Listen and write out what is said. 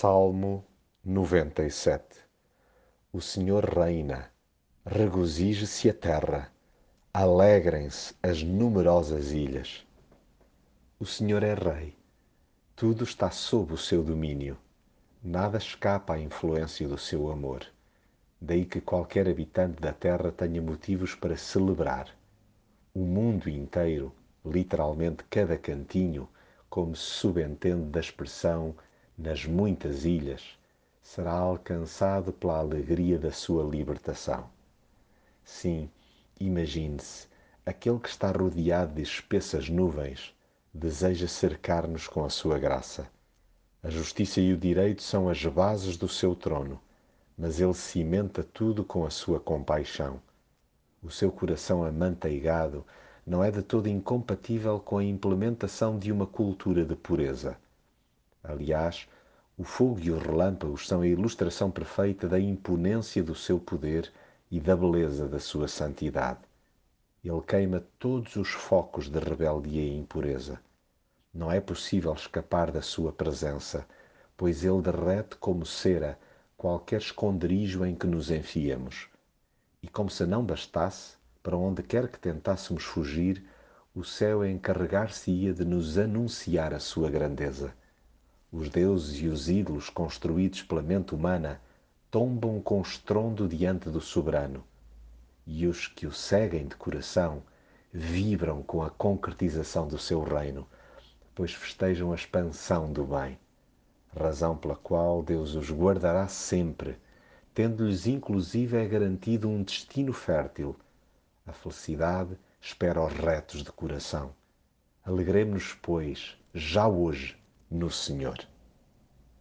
Salmo 97 O Senhor reina, regozije-se a terra, alegrem-se as numerosas ilhas. O Senhor é Rei, tudo está sob o seu domínio, nada escapa à influência do seu amor. Daí que qualquer habitante da terra tenha motivos para celebrar. O mundo inteiro, literalmente cada cantinho, como se subentende da expressão nas muitas ilhas, será alcançado pela alegria da sua libertação. Sim, imagine-se, aquele que está rodeado de espessas nuvens deseja cercar-nos com a sua graça. A justiça e o direito são as bases do seu trono, mas ele cimenta tudo com a sua compaixão. O seu coração amanteigado não é de todo incompatível com a implementação de uma cultura de pureza. Aliás, o fogo e os relâmpagos são a ilustração perfeita da imponência do seu poder e da beleza da sua santidade. Ele queima todos os focos de rebeldia e impureza. Não é possível escapar da sua presença, pois ele derrete como cera qualquer esconderijo em que nos enfiemos. E como se não bastasse, para onde quer que tentássemos fugir, o céu encarregar-se-ia de nos anunciar a sua grandeza. Os deuses e os ídolos construídos pela mente humana tombam com estrondo diante do soberano, e os que o seguem de coração vibram com a concretização do seu reino, pois festejam a expansão do bem, razão pela qual Deus os guardará sempre, tendo-lhes inclusive é garantido um destino fértil. A felicidade espera os retos de coração. Alegremos-nos, pois, já hoje, no Senhor.